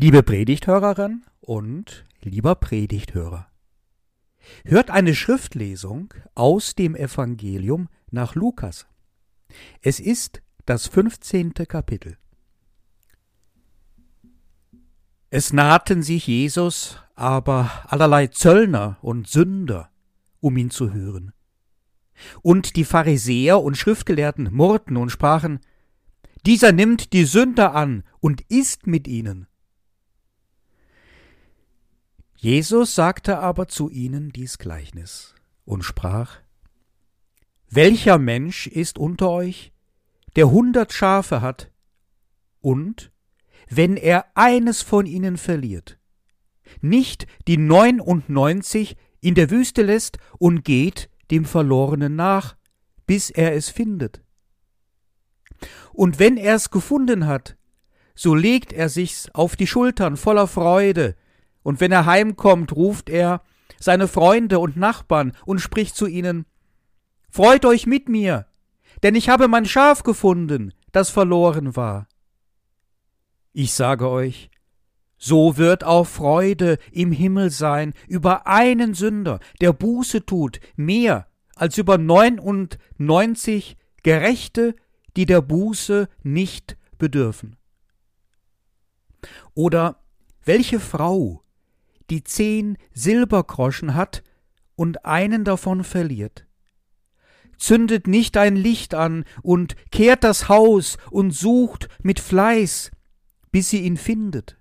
Liebe Predigthörerin und lieber Predigthörer, hört eine Schriftlesung aus dem Evangelium nach Lukas. Es ist das 15. Kapitel. Es nahten sich Jesus aber allerlei Zöllner und Sünder, um ihn zu hören. Und die Pharisäer und Schriftgelehrten murrten und sprachen, dieser nimmt die Sünder an und isst mit ihnen. Jesus sagte aber zu ihnen dies Gleichnis und sprach, Welcher Mensch ist unter euch, der hundert Schafe hat, und, wenn er eines von ihnen verliert, nicht die neunundneunzig in der Wüste lässt und geht dem Verlorenen nach, bis er es findet. Und wenn er es gefunden hat, so legt er sich's auf die Schultern voller Freude, und wenn er heimkommt, ruft er seine Freunde und Nachbarn und spricht zu ihnen Freut euch mit mir, denn ich habe mein Schaf gefunden, das verloren war. Ich sage euch, so wird auch Freude im Himmel sein über einen Sünder, der Buße tut, mehr als über neunundneunzig Gerechte, die der Buße nicht bedürfen. Oder welche Frau, die zehn Silbergroschen hat und einen davon verliert. Zündet nicht ein Licht an und kehrt das Haus und sucht mit Fleiß, bis sie ihn findet.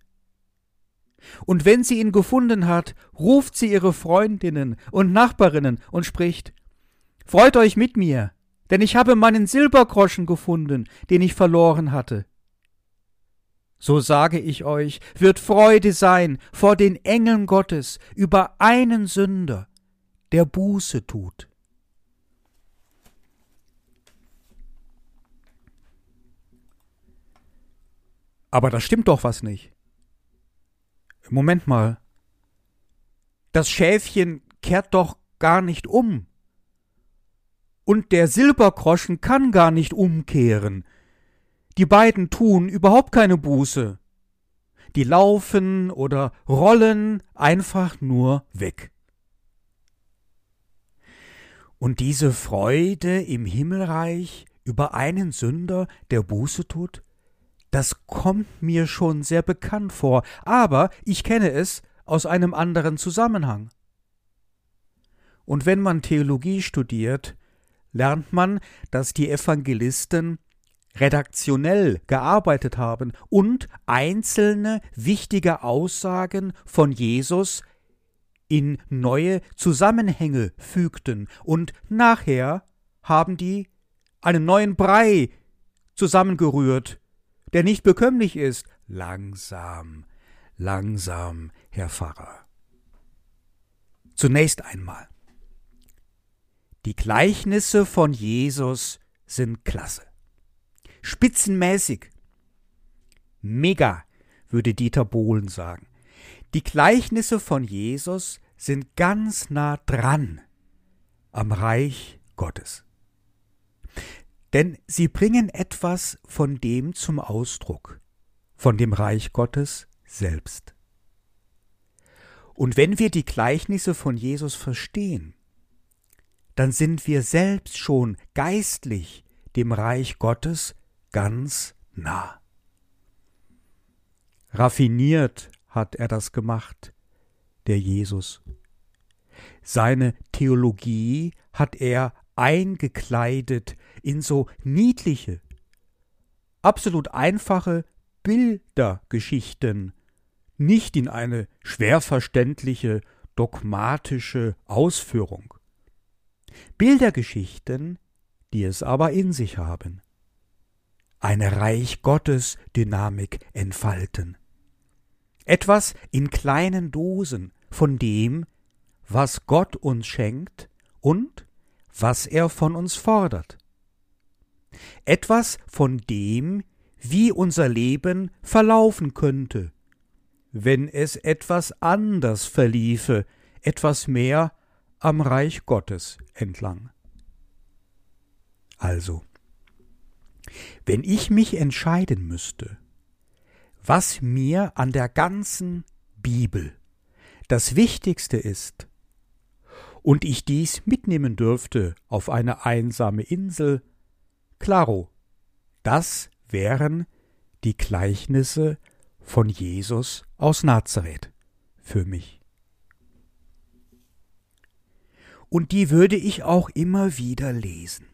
Und wenn sie ihn gefunden hat, ruft sie ihre Freundinnen und Nachbarinnen und spricht Freut euch mit mir, denn ich habe meinen Silbergroschen gefunden, den ich verloren hatte so sage ich euch, wird Freude sein vor den Engeln Gottes über einen Sünder, der Buße tut. Aber da stimmt doch was nicht. Moment mal. Das Schäfchen kehrt doch gar nicht um. Und der Silbergroschen kann gar nicht umkehren. Die beiden tun überhaupt keine Buße. Die laufen oder rollen einfach nur weg. Und diese Freude im Himmelreich über einen Sünder, der Buße tut, das kommt mir schon sehr bekannt vor, aber ich kenne es aus einem anderen Zusammenhang. Und wenn man Theologie studiert, lernt man, dass die Evangelisten redaktionell gearbeitet haben und einzelne wichtige Aussagen von Jesus in neue Zusammenhänge fügten und nachher haben die einen neuen Brei zusammengerührt, der nicht bekömmlich ist. Langsam, langsam, Herr Pfarrer. Zunächst einmal. Die Gleichnisse von Jesus sind klasse spitzenmäßig. Mega, würde Dieter Bohlen sagen. Die Gleichnisse von Jesus sind ganz nah dran am Reich Gottes. Denn sie bringen etwas von dem zum Ausdruck, von dem Reich Gottes selbst. Und wenn wir die Gleichnisse von Jesus verstehen, dann sind wir selbst schon geistlich dem Reich Gottes ganz nah. Raffiniert hat er das gemacht, der Jesus. Seine Theologie hat er eingekleidet in so niedliche, absolut einfache Bildergeschichten, nicht in eine schwer verständliche, dogmatische Ausführung. Bildergeschichten, die es aber in sich haben eine Reich Gottes Dynamik entfalten. Etwas in kleinen Dosen von dem, was Gott uns schenkt und was er von uns fordert. Etwas von dem, wie unser Leben verlaufen könnte, wenn es etwas anders verliefe, etwas mehr am Reich Gottes entlang. Also, wenn ich mich entscheiden müsste, was mir an der ganzen Bibel das Wichtigste ist, und ich dies mitnehmen dürfte auf eine einsame Insel, klaro, das wären die Gleichnisse von Jesus aus Nazareth für mich. Und die würde ich auch immer wieder lesen.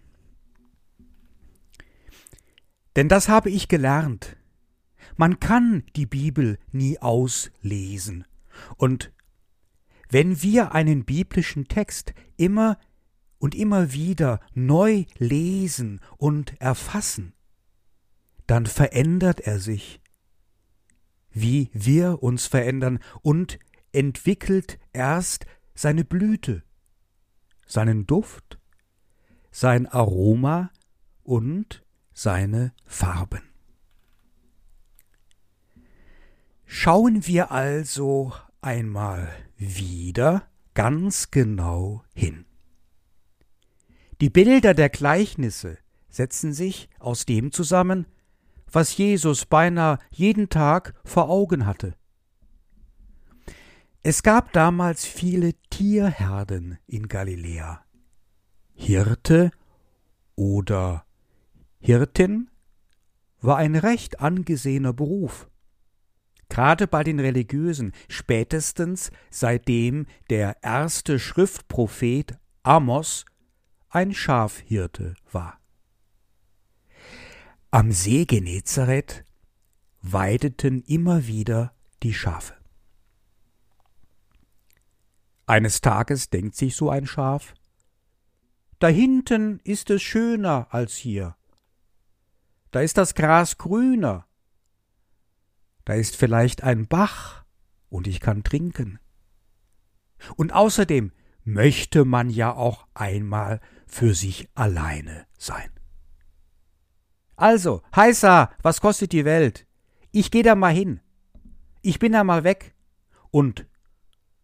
Denn das habe ich gelernt. Man kann die Bibel nie auslesen. Und wenn wir einen biblischen Text immer und immer wieder neu lesen und erfassen, dann verändert er sich, wie wir uns verändern und entwickelt erst seine Blüte, seinen Duft, sein Aroma und seine Farben. Schauen wir also einmal wieder ganz genau hin. Die Bilder der Gleichnisse setzen sich aus dem zusammen, was Jesus beinahe jeden Tag vor Augen hatte. Es gab damals viele Tierherden in Galiläa. Hirte oder Hirtin war ein recht angesehener Beruf. Gerade bei den Religiösen, spätestens seitdem der erste Schriftprophet Amos ein Schafhirte war. Am See Genezareth weideten immer wieder die Schafe. Eines Tages denkt sich so ein Schaf, da hinten ist es schöner als hier. Da ist das Gras grüner. Da ist vielleicht ein Bach und ich kann trinken. Und außerdem möchte man ja auch einmal für sich alleine sein. Also, heißa, was kostet die Welt? Ich geh da mal hin. Ich bin da mal weg. Und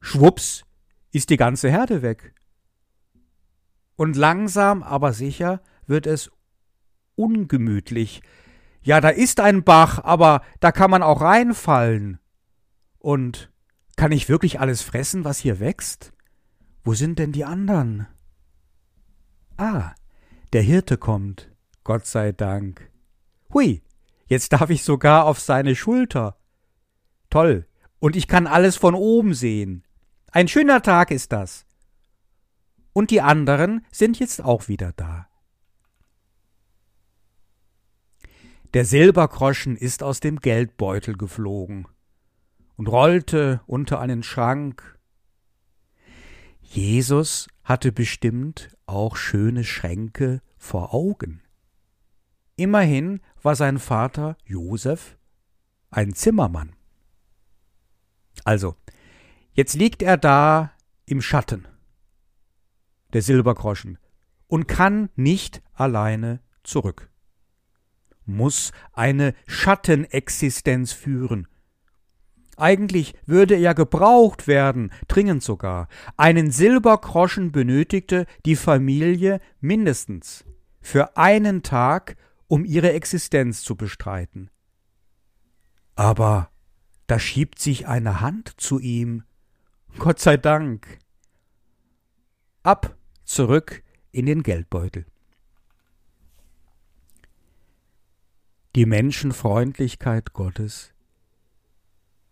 schwupps ist die ganze Herde weg. Und langsam, aber sicher wird es ungemütlich. Ja, da ist ein Bach, aber da kann man auch reinfallen. Und kann ich wirklich alles fressen, was hier wächst? Wo sind denn die anderen? Ah, der Hirte kommt. Gott sei Dank. Hui, jetzt darf ich sogar auf seine Schulter. Toll, und ich kann alles von oben sehen. Ein schöner Tag ist das. Und die anderen sind jetzt auch wieder da. Der Silbergroschen ist aus dem Geldbeutel geflogen und rollte unter einen Schrank. Jesus hatte bestimmt auch schöne Schränke vor Augen. Immerhin war sein Vater Josef ein Zimmermann. Also, jetzt liegt er da im Schatten, der Silbergroschen, und kann nicht alleine zurück, muss eine Schattenexistenz führen. Eigentlich würde er gebraucht werden, dringend sogar. Einen Silbergroschen benötigte die Familie mindestens für einen Tag um ihre Existenz zu bestreiten. Aber da schiebt sich eine Hand zu ihm. Gott sei Dank. Ab, zurück in den Geldbeutel. Die Menschenfreundlichkeit Gottes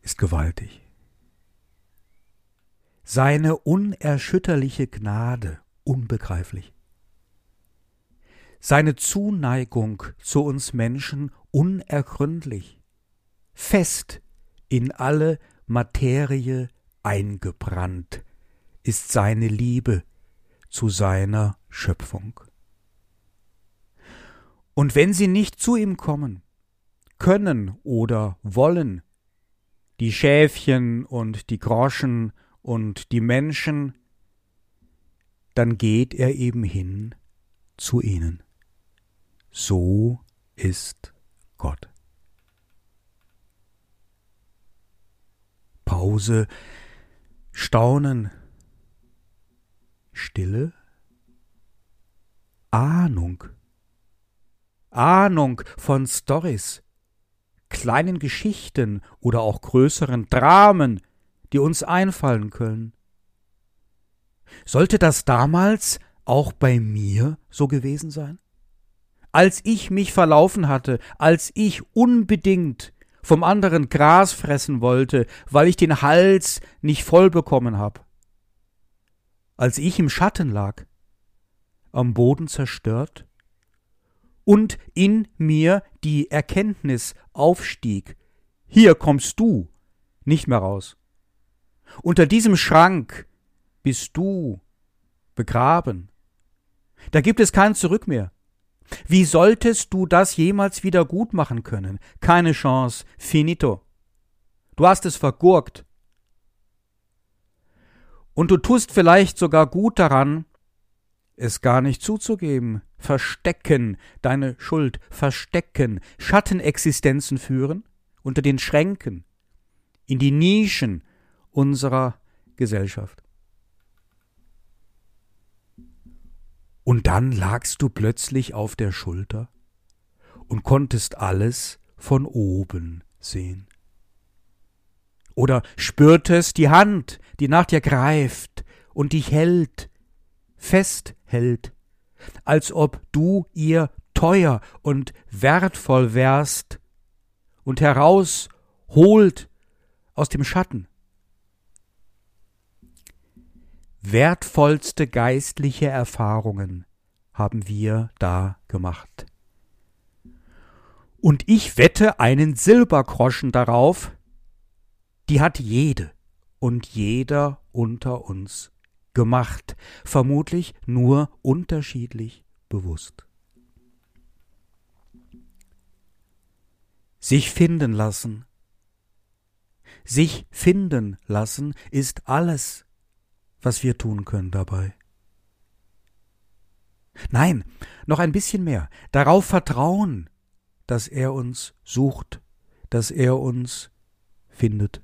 ist gewaltig. Seine unerschütterliche Gnade unbegreiflich seine Zuneigung zu uns Menschen unergründlich, fest in alle Materie eingebrannt ist seine Liebe zu seiner Schöpfung. Und wenn sie nicht zu ihm kommen, können oder wollen, die Schäfchen und die Groschen und die Menschen, dann geht er eben hin zu ihnen. So ist Gott. Pause, Staunen, Stille, Ahnung, Ahnung von Stories, kleinen Geschichten oder auch größeren Dramen, die uns einfallen können. Sollte das damals auch bei mir so gewesen sein? Als ich mich verlaufen hatte, als ich unbedingt vom anderen Gras fressen wollte, weil ich den Hals nicht voll bekommen hab. Als ich im Schatten lag, am Boden zerstört, und in mir die Erkenntnis aufstieg, hier kommst du nicht mehr raus. Unter diesem Schrank bist du begraben. Da gibt es kein Zurück mehr. Wie solltest du das jemals wieder gut machen können? Keine Chance. Finito. Du hast es vergurkt. Und du tust vielleicht sogar gut daran, es gar nicht zuzugeben, verstecken, deine Schuld verstecken, Schattenexistenzen führen, unter den Schränken, in die Nischen unserer Gesellschaft. Und dann lagst du plötzlich auf der Schulter und konntest alles von oben sehen. Oder spürtest die Hand, die nach dir greift und dich hält, festhält, als ob du ihr teuer und wertvoll wärst und herausholt aus dem Schatten. Wertvollste geistliche Erfahrungen haben wir da gemacht. Und ich wette einen Silbergroschen darauf, die hat jede und jeder unter uns gemacht, vermutlich nur unterschiedlich bewusst. Sich finden lassen. Sich finden lassen ist alles, was wir tun können dabei. Nein, noch ein bisschen mehr. Darauf vertrauen, dass er uns sucht, dass er uns findet.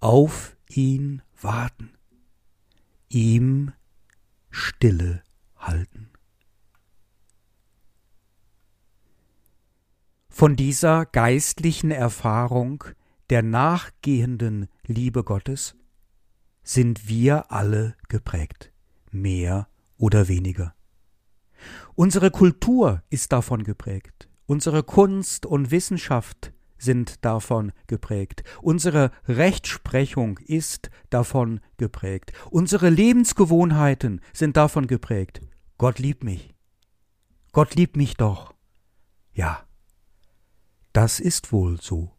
Auf ihn warten ihm Stille halten. Von dieser geistlichen Erfahrung der nachgehenden Liebe Gottes sind wir alle geprägt, mehr oder weniger. Unsere Kultur ist davon geprägt, unsere Kunst und Wissenschaft sind davon geprägt. Unsere Rechtsprechung ist davon geprägt. Unsere Lebensgewohnheiten sind davon geprägt. Gott liebt mich. Gott liebt mich doch. Ja, das ist wohl so.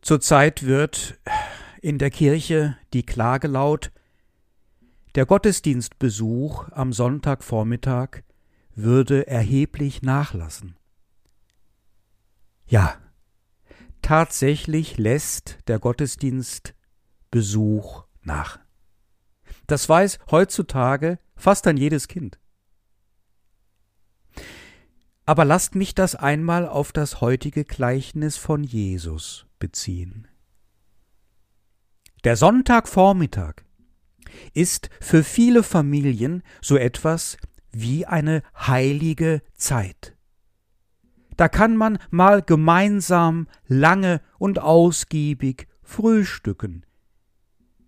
Zurzeit wird in der Kirche die Klage laut, der Gottesdienstbesuch am Sonntagvormittag würde erheblich nachlassen. Ja, tatsächlich lässt der Gottesdienst Besuch nach. Das weiß heutzutage fast ein jedes Kind. Aber lasst mich das einmal auf das heutige Gleichnis von Jesus beziehen. Der Sonntagvormittag ist für viele Familien so etwas wie eine heilige Zeit. Da kann man mal gemeinsam lange und ausgiebig frühstücken,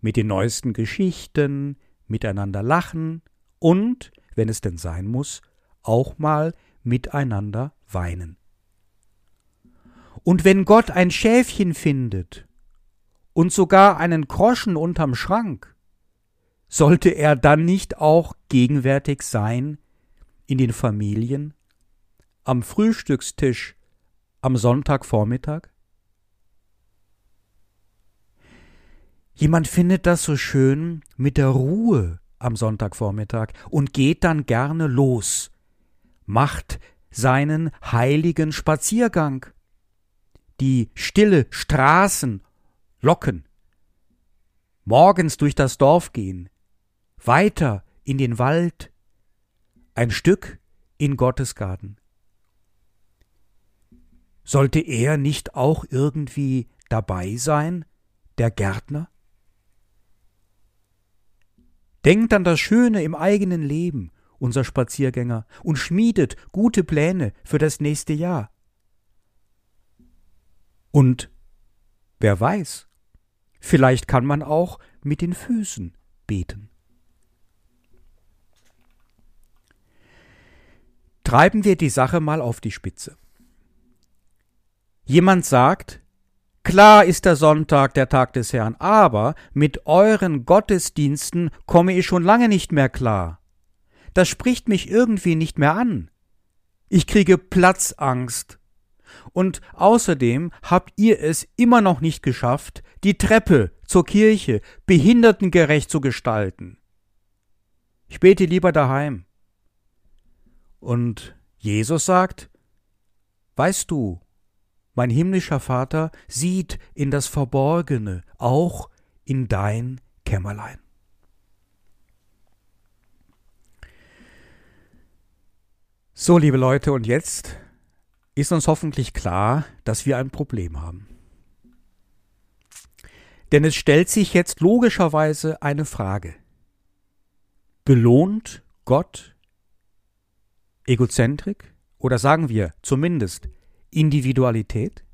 mit den neuesten Geschichten, miteinander lachen und, wenn es denn sein muss, auch mal miteinander weinen. Und wenn Gott ein Schäfchen findet und sogar einen Groschen unterm Schrank, sollte er dann nicht auch gegenwärtig sein in den Familien, am Frühstückstisch am Sonntagvormittag? Jemand findet das so schön mit der Ruhe am Sonntagvormittag und geht dann gerne los, macht seinen heiligen Spaziergang. Die stille Straßen locken. Morgens durch das Dorf gehen, weiter in den Wald, ein Stück in Gottes Garten. Sollte er nicht auch irgendwie dabei sein, der Gärtner? Denkt an das Schöne im eigenen Leben unser Spaziergänger, und schmiedet gute Pläne für das nächste Jahr. Und wer weiß, vielleicht kann man auch mit den Füßen beten. Treiben wir die Sache mal auf die Spitze. Jemand sagt, Klar ist der Sonntag der Tag des Herrn, aber mit euren Gottesdiensten komme ich schon lange nicht mehr klar. Das spricht mich irgendwie nicht mehr an. Ich kriege Platzangst. Und außerdem habt ihr es immer noch nicht geschafft, die Treppe zur Kirche behindertengerecht zu gestalten. Ich bete lieber daheim. Und Jesus sagt, Weißt du, mein himmlischer Vater sieht in das Verborgene, auch in dein Kämmerlein. So, liebe Leute, und jetzt ist uns hoffentlich klar, dass wir ein Problem haben. Denn es stellt sich jetzt logischerweise eine Frage. Belohnt Gott Egozentrik oder sagen wir zumindest Individualität?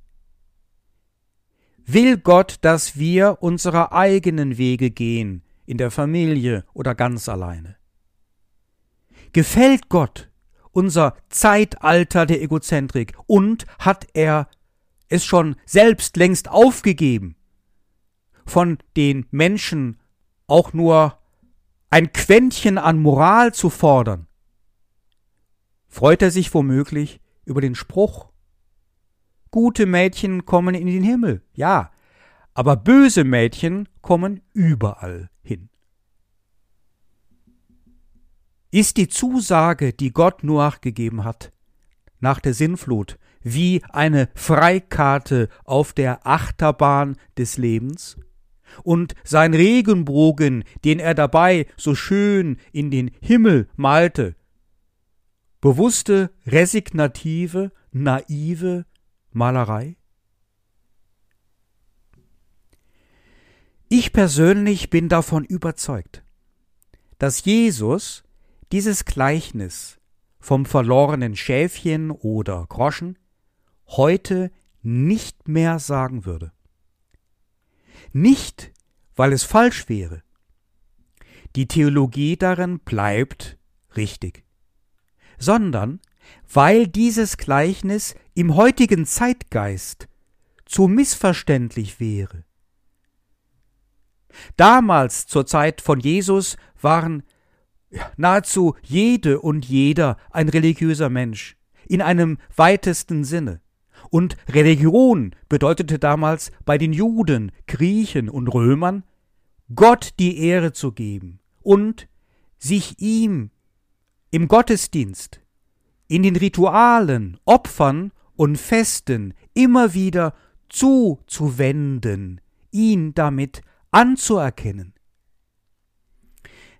Will Gott, dass wir unsere eigenen Wege gehen, in der Familie oder ganz alleine? Gefällt Gott unser Zeitalter der Egozentrik und hat er es schon selbst längst aufgegeben, von den Menschen auch nur ein Quäntchen an Moral zu fordern? Freut er sich womöglich über den Spruch, Gute Mädchen kommen in den Himmel, ja, aber böse Mädchen kommen überall hin. Ist die Zusage, die Gott Noach gegeben hat, nach der Sinnflut, wie eine Freikarte auf der Achterbahn des Lebens? Und sein Regenbogen, den er dabei so schön in den Himmel malte, bewusste, resignative, naive Malerei? Ich persönlich bin davon überzeugt, dass Jesus dieses Gleichnis vom verlorenen Schäfchen oder Groschen heute nicht mehr sagen würde. Nicht, weil es falsch wäre. Die Theologie darin bleibt richtig, sondern weil dieses Gleichnis im heutigen Zeitgeist zu missverständlich wäre. Damals zur Zeit von Jesus waren nahezu jede und jeder ein religiöser Mensch, in einem weitesten Sinne. Und Religion bedeutete damals bei den Juden, Griechen und Römern, Gott die Ehre zu geben und sich ihm im Gottesdienst, in den Ritualen, Opfern und Festen immer wieder zuzuwenden, ihn damit anzuerkennen.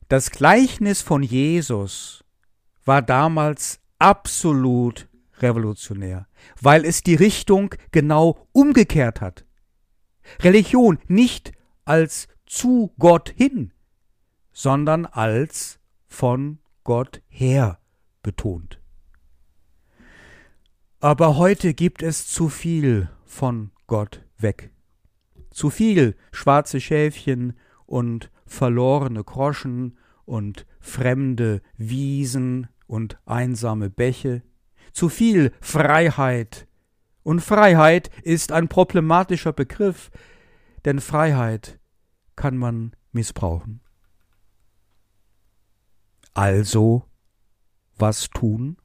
Das Gleichnis von Jesus war damals absolut revolutionär, weil es die Richtung genau umgekehrt hat. Religion nicht als zu Gott hin, sondern als von Gott her betont. Aber heute gibt es zu viel von Gott weg. Zu viel schwarze Schäfchen und verlorene Groschen und fremde Wiesen und einsame Bäche. Zu viel Freiheit. Und Freiheit ist ein problematischer Begriff, denn Freiheit kann man missbrauchen. Also, was tun?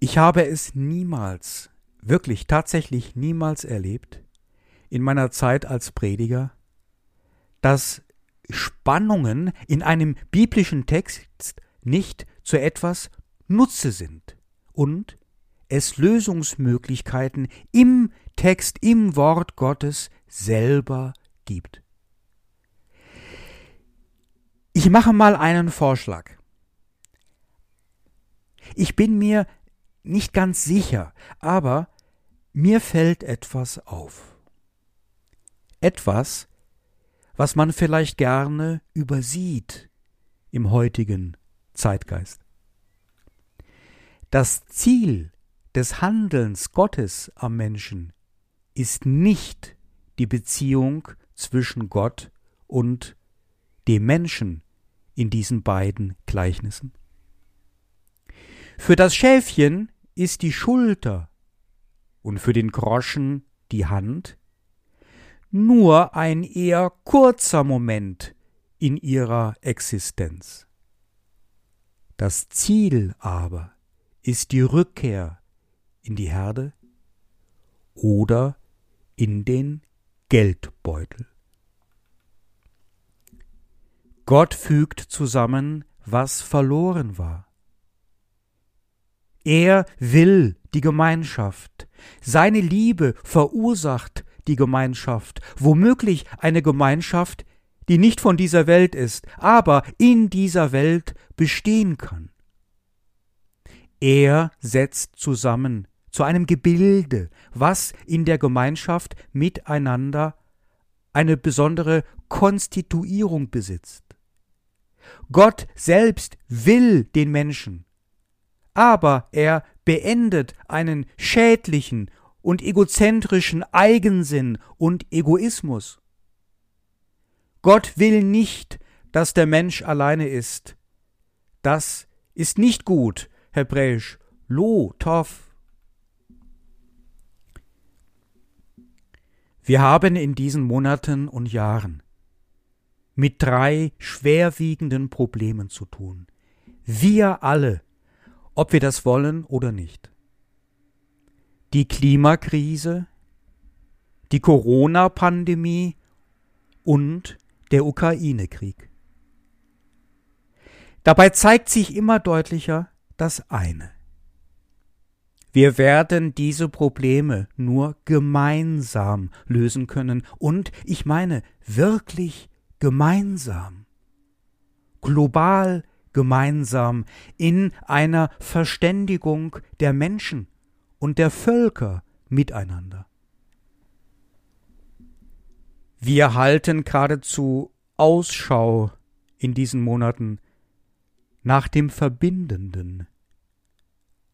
Ich habe es niemals, wirklich tatsächlich niemals erlebt, in meiner Zeit als Prediger, dass Spannungen in einem biblischen Text nicht zu etwas Nutze sind und es Lösungsmöglichkeiten im Text, im Wort Gottes selber gibt. Ich mache mal einen Vorschlag. Ich bin mir nicht ganz sicher, aber mir fällt etwas auf. Etwas, was man vielleicht gerne übersieht im heutigen Zeitgeist. Das Ziel des Handelns Gottes am Menschen ist nicht die Beziehung zwischen Gott und dem Menschen in diesen beiden Gleichnissen. Für das Schäfchen ist die Schulter und für den Groschen die Hand nur ein eher kurzer Moment in ihrer Existenz. Das Ziel aber ist die Rückkehr in die Herde oder in den Geldbeutel. Gott fügt zusammen, was verloren war. Er will die Gemeinschaft. Seine Liebe verursacht die Gemeinschaft, womöglich eine Gemeinschaft, die nicht von dieser Welt ist, aber in dieser Welt bestehen kann. Er setzt zusammen zu einem Gebilde, was in der Gemeinschaft miteinander eine besondere Konstituierung besitzt. Gott selbst will den Menschen, aber er beendet einen schädlichen und egozentrischen Eigensinn und Egoismus. Gott will nicht, dass der Mensch alleine ist. Das ist nicht gut, hebräisch lo tov. Wir haben in diesen Monaten und Jahren mit drei schwerwiegenden Problemen zu tun. Wir alle, ob wir das wollen oder nicht. Die Klimakrise, die Corona-Pandemie und der Ukraine-Krieg. Dabei zeigt sich immer deutlicher das eine. Wir werden diese Probleme nur gemeinsam lösen können und ich meine wirklich gemeinsam, global gemeinsam in einer Verständigung der Menschen und der Völker miteinander. Wir halten geradezu Ausschau in diesen Monaten nach dem Verbindenden,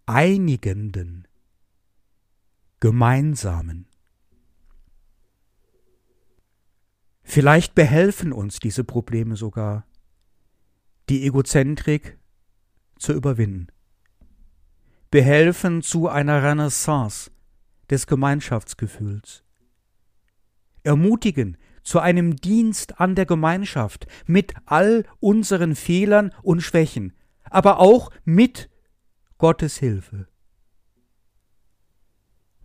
Einigenden, Gemeinsamen. Vielleicht behelfen uns diese Probleme sogar, die Egozentrik zu überwinden, behelfen zu einer Renaissance des Gemeinschaftsgefühls, ermutigen zu einem Dienst an der Gemeinschaft mit all unseren Fehlern und Schwächen, aber auch mit Gottes Hilfe.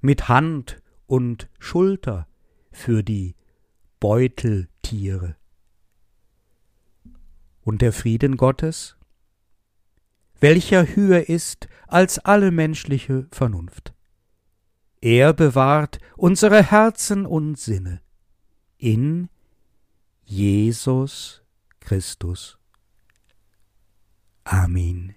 Mit Hand und Schulter für die Beuteltiere. Und der Frieden Gottes, welcher höher ist als alle menschliche Vernunft. Er bewahrt unsere Herzen und Sinne in Jesus Christus. Amen.